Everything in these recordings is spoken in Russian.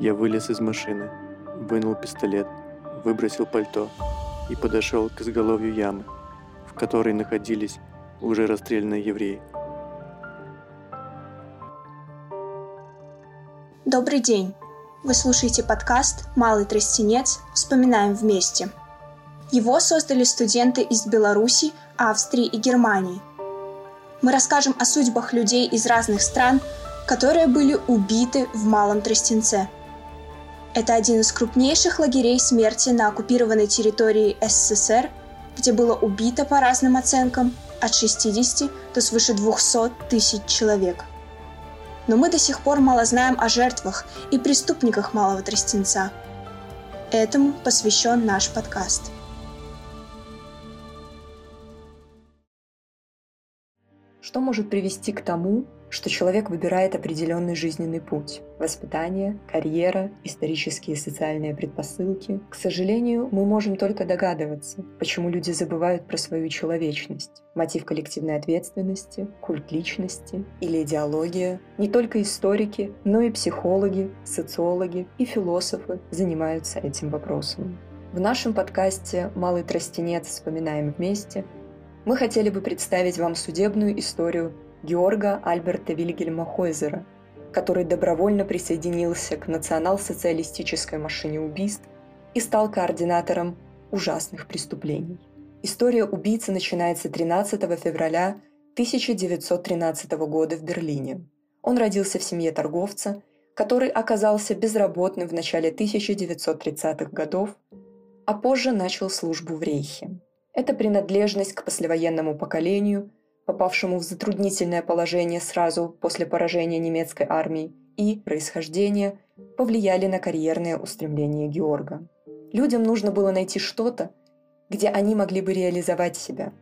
Я вылез из машины, вынул пистолет, выбросил пальто и подошел к изголовью ямы, в которой находились уже расстрелянные евреи. Добрый день! Вы слушаете подкаст «Малый тростенец. Вспоминаем вместе». Его создали студенты из Беларуси, Австрии и Германии. Мы расскажем о судьбах людей из разных стран, которые были убиты в Малом Тростенце. Это один из крупнейших лагерей смерти на оккупированной территории СССР, где было убито по разным оценкам от 60 до свыше 200 тысяч человек – но мы до сих пор мало знаем о жертвах и преступниках Малого Тростенца. Этому посвящен наш подкаст – Что может привести к тому, что человек выбирает определенный жизненный путь? Воспитание, карьера, исторические и социальные предпосылки. К сожалению, мы можем только догадываться, почему люди забывают про свою человечность. Мотив коллективной ответственности, культ личности или идеология. Не только историки, но и психологи, социологи и философы занимаются этим вопросом. В нашем подкасте «Малый тростенец. Вспоминаем вместе» мы хотели бы представить вам судебную историю Георга Альберта Вильгельма Хойзера, который добровольно присоединился к национал-социалистической машине убийств и стал координатором ужасных преступлений. История убийцы начинается 13 февраля 1913 года в Берлине. Он родился в семье торговца, который оказался безработным в начале 1930-х годов, а позже начал службу в Рейхе. Это принадлежность к послевоенному поколению, попавшему в затруднительное положение сразу после поражения немецкой армии, и происхождение повлияли на карьерные устремления Георга. Людям нужно было найти что-то, где они могли бы реализовать себя.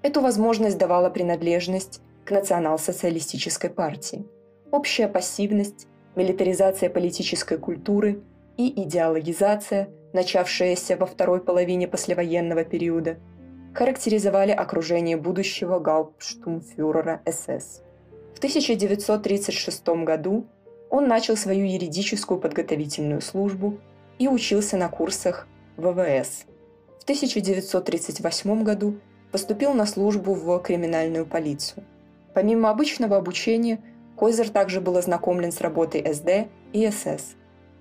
Эту возможность давала принадлежность к национал-социалистической партии, общая пассивность, милитаризация политической культуры и идеологизация, начавшаяся во второй половине послевоенного периода – характеризовали окружение будущего гауптштумфюрера СС. В 1936 году он начал свою юридическую подготовительную службу и учился на курсах ВВС. В 1938 году поступил на службу в криминальную полицию. Помимо обычного обучения, Койзер также был ознакомлен с работой СД и СС.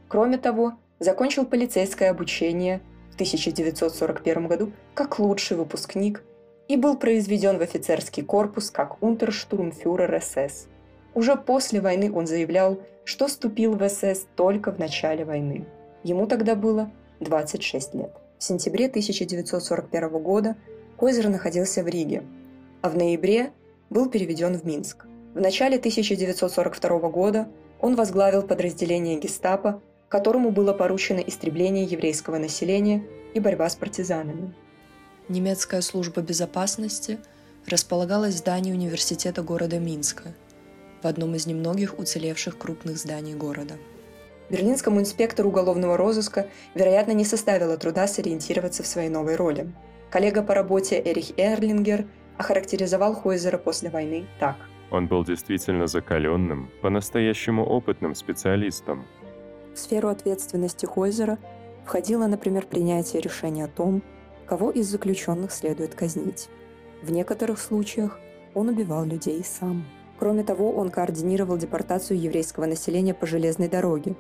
Кроме того, закончил полицейское обучение в 1941 году как лучший выпускник и был произведен в офицерский корпус как унтерштурмфюрер СС. Уже после войны он заявлял, что вступил в СС только в начале войны. Ему тогда было 26 лет. В сентябре 1941 года Койзер находился в Риге, а в ноябре был переведен в Минск. В начале 1942 года он возглавил подразделение гестапо которому было поручено истребление еврейского населения и борьба с партизанами. Немецкая служба безопасности располагалась в здании университета города Минска, в одном из немногих уцелевших крупных зданий города. Берлинскому инспектору уголовного розыска, вероятно, не составило труда сориентироваться в своей новой роли. Коллега по работе Эрих Эрлингер охарактеризовал Хойзера после войны так. Он был действительно закаленным, по-настоящему опытным специалистом, в сферу ответственности Хойзера входило, например, принятие решения о том, кого из заключенных следует казнить. В некоторых случаях он убивал людей сам. Кроме того, он координировал депортацию еврейского населения по железной дороге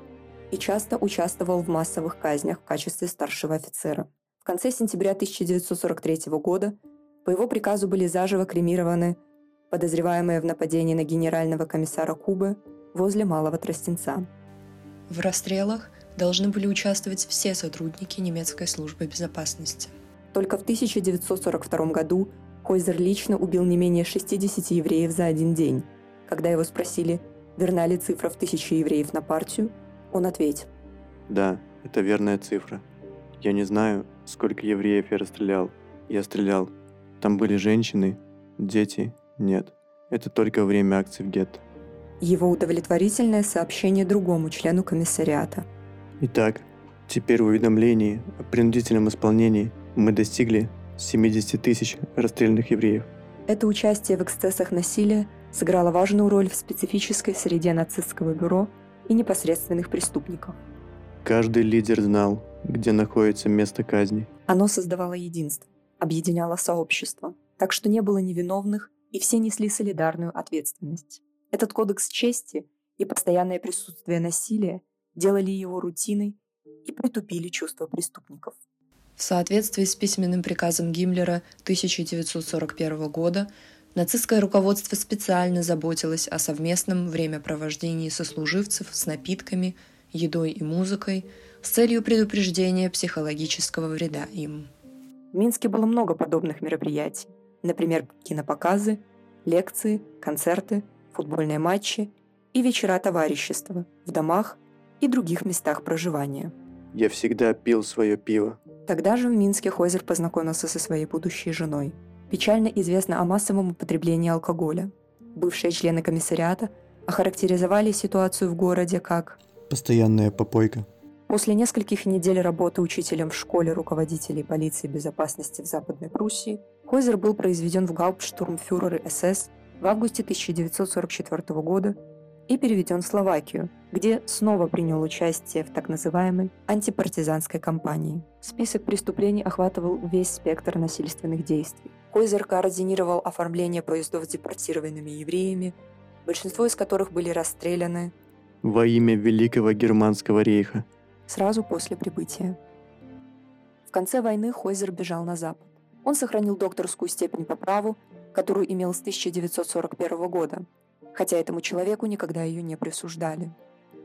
и часто участвовал в массовых казнях в качестве старшего офицера. В конце сентября 1943 года по его приказу были заживо кремированы подозреваемые в нападении на генерального комиссара Кубы возле Малого Тростенца. В расстрелах должны были участвовать все сотрудники немецкой службы безопасности. Только в 1942 году Койзер лично убил не менее 60 евреев за один день. Когда его спросили, верна ли цифра в тысячу евреев на партию, он ответил. Да, это верная цифра. Я не знаю, сколько евреев я расстрелял. Я стрелял. Там были женщины, дети. Нет, это только время акций в гетто его удовлетворительное сообщение другому члену комиссариата. Итак, теперь в уведомлении о принудительном исполнении мы достигли 70 тысяч расстрелянных евреев. Это участие в эксцессах насилия сыграло важную роль в специфической среде нацистского бюро и непосредственных преступников. Каждый лидер знал, где находится место казни. Оно создавало единство, объединяло сообщество, так что не было невиновных, и все несли солидарную ответственность. Этот кодекс чести и постоянное присутствие насилия делали его рутиной и притупили чувства преступников. В соответствии с письменным приказом Гиммлера 1941 года нацистское руководство специально заботилось о совместном времяпровождении сослуживцев с напитками, едой и музыкой с целью предупреждения психологического вреда им. В Минске было много подобных мероприятий, например, кинопоказы, лекции, концерты, футбольные матчи и вечера товарищества в домах и других местах проживания. Я всегда пил свое пиво. Тогда же в Минске Хойзер познакомился со своей будущей женой. Печально известно о массовом употреблении алкоголя. Бывшие члены комиссариата охарактеризовали ситуацию в городе как «постоянная попойка». После нескольких недель работы учителем в школе руководителей полиции безопасности в Западной Пруссии Хойзер был произведен в гауптштурмфюреры СС в августе 1944 года и переведен в Словакию, где снова принял участие в так называемой антипартизанской кампании. Список преступлений охватывал весь спектр насильственных действий. Хойзер координировал оформление поездов с депортированными евреями, большинство из которых были расстреляны во имя Великого Германского рейха сразу после прибытия. В конце войны Хойзер бежал на Запад. Он сохранил докторскую степень по праву, которую имел с 1941 года, хотя этому человеку никогда ее не присуждали.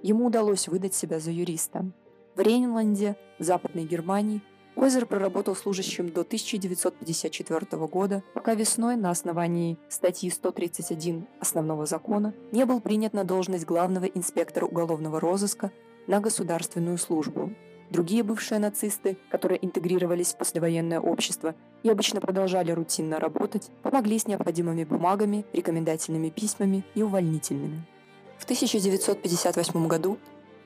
Ему удалось выдать себя за юриста. В Рейнланде, Западной Германии, Хойзер проработал служащим до 1954 года, пока весной на основании статьи 131 Основного закона не был принят на должность главного инспектора уголовного розыска на государственную службу. Другие бывшие нацисты, которые интегрировались в послевоенное общество и обычно продолжали рутинно работать, помогли с необходимыми бумагами, рекомендательными письмами и увольнительными. В 1958 году,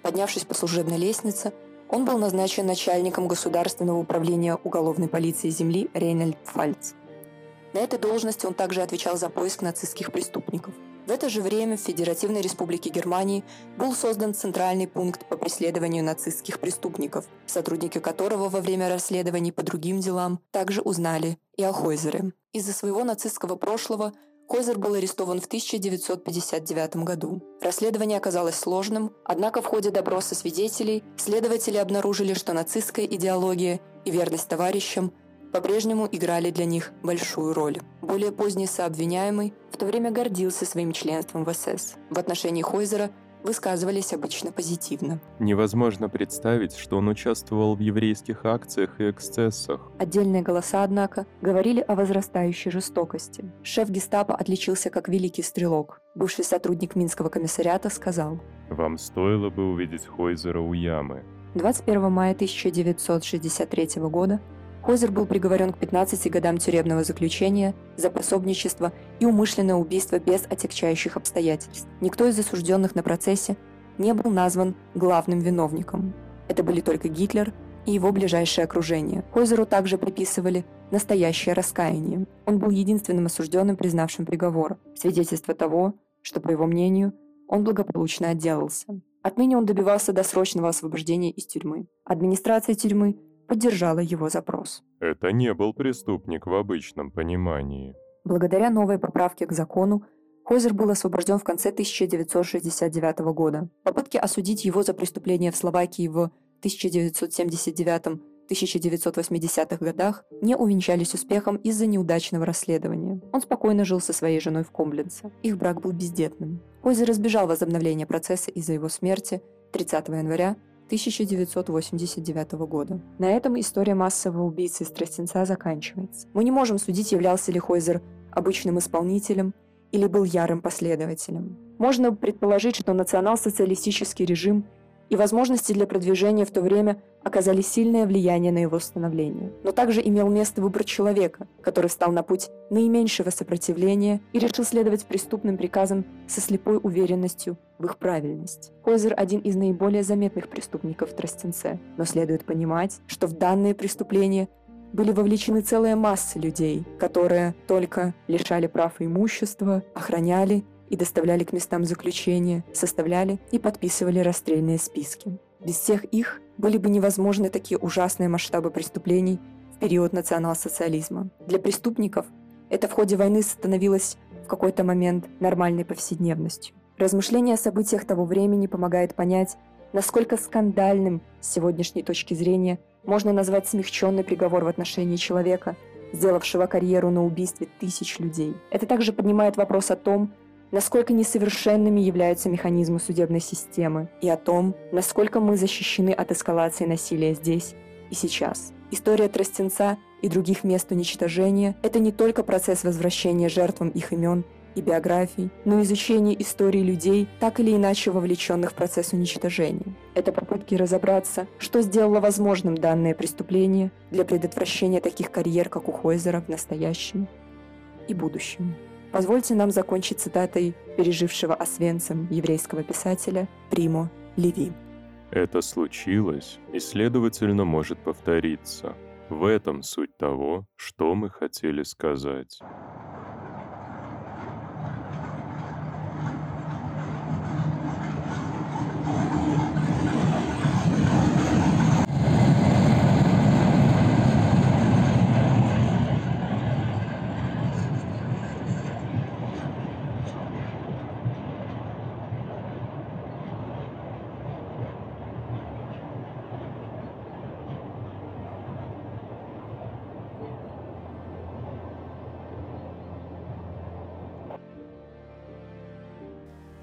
поднявшись по служебной лестнице, он был назначен начальником Государственного управления уголовной полиции земли Рейнольд-Пфальц. На этой должности он также отвечал за поиск нацистских преступников – в это же время в Федеративной Республике Германии был создан центральный пункт по преследованию нацистских преступников, сотрудники которого во время расследований по другим делам также узнали и о Хойзере. Из-за своего нацистского прошлого Хойзер был арестован в 1959 году. Расследование оказалось сложным, однако в ходе допроса свидетелей следователи обнаружили, что нацистская идеология и верность товарищам по-прежнему играли для них большую роль. Более поздний сообвиняемый то время гордился своим членством в СС. В отношении Хойзера высказывались обычно позитивно. Невозможно представить, что он участвовал в еврейских акциях и эксцессах. Отдельные голоса, однако, говорили о возрастающей жестокости. Шеф гестапо отличился как великий стрелок. Бывший сотрудник Минского комиссариата сказал, «Вам стоило бы увидеть Хойзера у ямы». 21 мая 1963 года Хозер был приговорен к 15 годам тюремного заключения за пособничество и умышленное убийство без отягчающих обстоятельств. Никто из осужденных на процессе не был назван главным виновником. Это были только Гитлер и его ближайшее окружение. Хойзеру также приписывали настоящее раскаяние. Он был единственным осужденным, признавшим приговор, свидетельство того, что, по его мнению, он благополучно отделался. Отныне он добивался досрочного освобождения из тюрьмы. Администрация тюрьмы поддержала его запрос. Это не был преступник в обычном понимании. Благодаря новой поправке к закону, Хойзер был освобожден в конце 1969 года. Попытки осудить его за преступления в Словакии в 1979-1980-х годах не увенчались успехом из-за неудачного расследования. Он спокойно жил со своей женой в Комблинце. Их брак был бездетным. Хойзер избежал возобновления процесса из-за его смерти 30 января 1989 года. На этом история массового убийцы из заканчивается. Мы не можем судить, являлся ли Хойзер обычным исполнителем или был ярым последователем. Можно предположить, что национал-социалистический режим и возможности для продвижения в то время оказали сильное влияние на его становление. Но также имел место выбор человека, который встал на путь наименьшего сопротивления и решил следовать преступным приказам со слепой уверенностью в их правильность. Хойзер – один из наиболее заметных преступников в Тростенце, но следует понимать, что в данные преступления были вовлечены целая масса людей, которые только лишали прав и имущества, охраняли и доставляли к местам заключения, составляли и подписывали расстрельные списки. Без всех их были бы невозможны такие ужасные масштабы преступлений в период национал-социализма. Для преступников это в ходе войны становилось в какой-то момент нормальной повседневностью. Размышление о событиях того времени помогает понять, насколько скандальным с сегодняшней точки зрения можно назвать смягченный приговор в отношении человека, сделавшего карьеру на убийстве тысяч людей. Это также поднимает вопрос о том, насколько несовершенными являются механизмы судебной системы и о том, насколько мы защищены от эскалации насилия здесь и сейчас. История Тростенца и других мест уничтожения – это не только процесс возвращения жертвам их имен и биографий, но изучение истории людей, так или иначе вовлеченных в процесс уничтожения. Это попытки разобраться, что сделало возможным данное преступление для предотвращения таких карьер, как у Хойзера в настоящем и будущем. Позвольте нам закончить цитатой пережившего Освенцем еврейского писателя Примо Леви. Это случилось и, следовательно, может повториться. В этом суть того, что мы хотели сказать.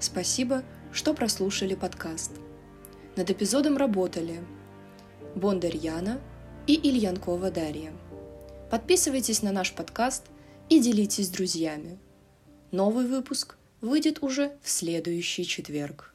Спасибо, что прослушали подкаст. Над эпизодом работали Бондарь Яна и Ильянкова Дарья. Подписывайтесь на наш подкаст и делитесь с друзьями. Новый выпуск выйдет уже в следующий четверг.